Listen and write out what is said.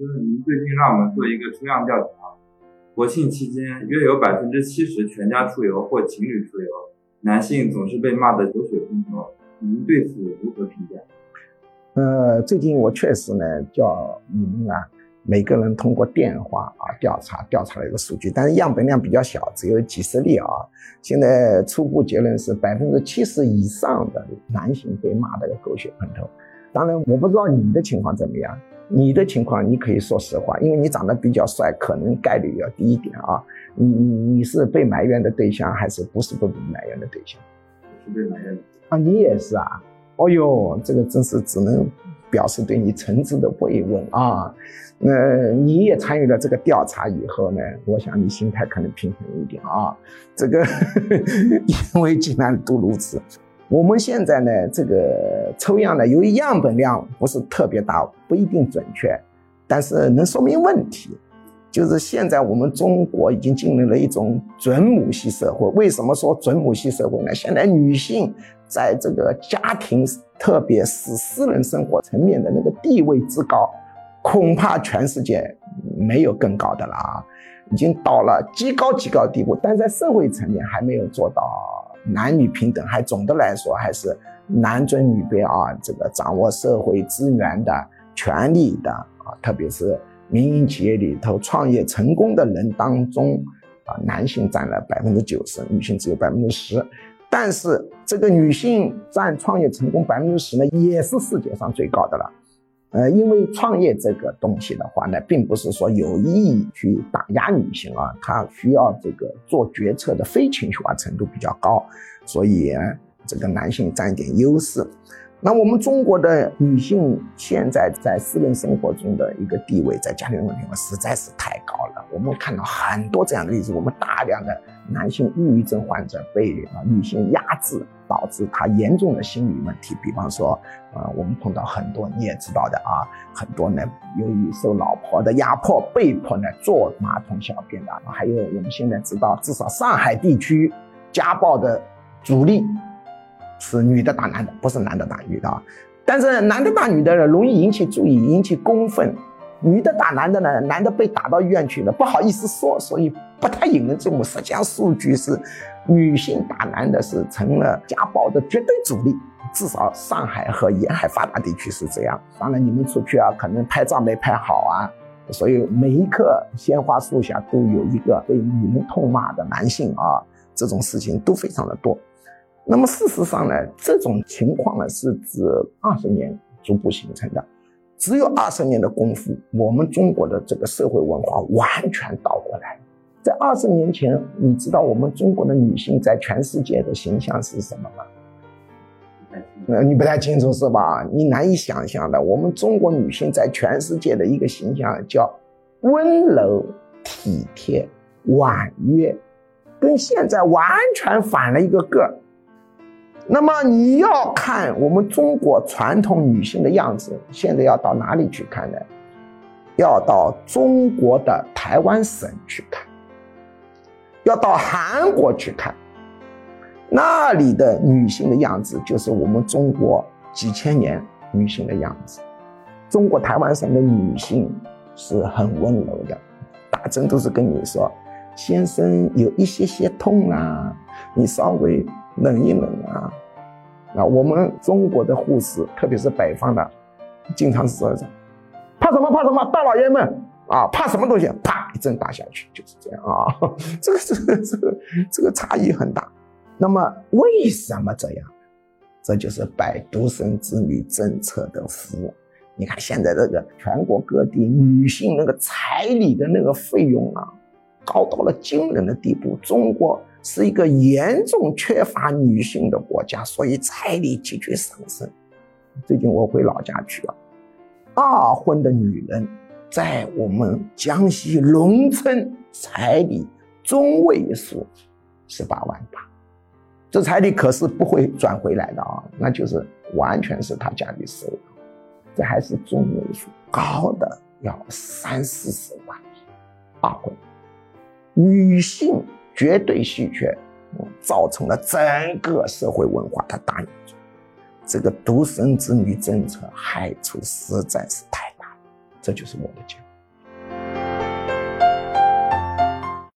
就是您最近让我们做一个抽样调查，国庆期间约有百分之七十全家出游或情侣出游，男性总是被骂得狗血喷头，您对此如何评价？呃，最近我确实呢叫你们啊，每个人通过电话啊调查调查了一个数据，但是样本量比较小，只有几十例啊。现在初步结论是百分之七十以上的男性被骂的狗血喷头。当然，我不知道你的情况怎么样。你的情况，你可以说实话，因为你长得比较帅，可能概率要低一点啊。你你你是被埋怨的对象，还是不是被埋怨的对象？是被埋怨的啊，你也是啊。哦呦，这个真是只能表示对你诚挚的慰问啊。那你也参与了这个调查以后呢，我想你心态可能平衡一点啊。这个 因为既然都如此。我们现在呢，这个抽样呢，由于样本量不是特别大，不一定准确，但是能说明问题。就是现在我们中国已经进入了一种准母系社会。为什么说准母系社会呢？现在女性在这个家庭，特别是私人生活层面的那个地位之高，恐怕全世界没有更高的了啊！已经到了极高极高地步，但在社会层面还没有做到。男女平等，还总的来说还是男尊女卑啊。这个掌握社会资源的、权利的啊，特别是民营企业里头创业成功的人当中啊，男性占了百分之九十，女性只有百分之十。但是这个女性占创业成功百分之十呢，也是世界上最高的了。呃，因为创业这个东西的话呢，并不是说有意去打压女性啊，它需要这个做决策的非情绪化程度比较高，所以这个男性占一点优势。那我们中国的女性现在在私人生活中的一个地位，在家庭问题上实在是太高了。我们看到很多这样的例子，我们大量的男性抑郁症患者被啊女性压制，导致他严重的心理问题。比方说，呃，我们碰到很多你也知道的啊，很多呢由于受老婆的压迫，被迫呢坐马桶小便的。还有我们现在知道，至少上海地区家暴的主力。是女的打男的，不是男的打女的啊。但是男的打女的容易引起注意，引起公愤；女的打男的呢，男的被打到医院去了，不好意思说，所以不太引人注目。实际上，数据是女性打男的是成了家暴的绝对主力，至少上海和沿海发达地区是这样。当然，你们出去啊，可能拍照没拍好啊，所以每一棵鲜花树下都有一个被女人痛骂的男性啊，这种事情都非常的多。那么事实上呢，这种情况呢是指二十年逐步形成的，只有二十年的功夫，我们中国的这个社会文化完全倒过来。在二十年前，你知道我们中国的女性在全世界的形象是什么吗？那，你不太清楚是吧？你难以想象的，我们中国女性在全世界的一个形象叫温柔、体贴、婉约，跟现在完全反了一个个儿。那么你要看我们中国传统女性的样子，现在要到哪里去看呢？要到中国的台湾省去看，要到韩国去看，那里的女性的样子就是我们中国几千年女性的样子。中国台湾省的女性是很温柔的，打针都是跟你说：“先生有一些些痛啊，你稍微。”冷一冷啊，那我们中国的护士，特别是北方的，经常是这样，怕什么怕什么，大老爷们啊，怕什么东西，啪一针打下去，就是这样啊。这个这个这个这个差异很大。那么为什么这样？这就是百独生子女政策的福。你看现在这个全国各地女性那个彩礼的那个费用啊，高到了惊人的地步。中国。是一个严重缺乏女性的国家，所以彩礼急剧上升。最近我回老家去了，二婚的女人在我们江西农村彩礼中位数十八万八，这彩礼可是不会转回来的啊，那就是完全是他家里收的，这还是中位数，高的要三四十万。二婚女性。绝对稀缺，造成了整个社会文化的大扭转。这个独生子女政策害处实在是太大了。这就是我的家。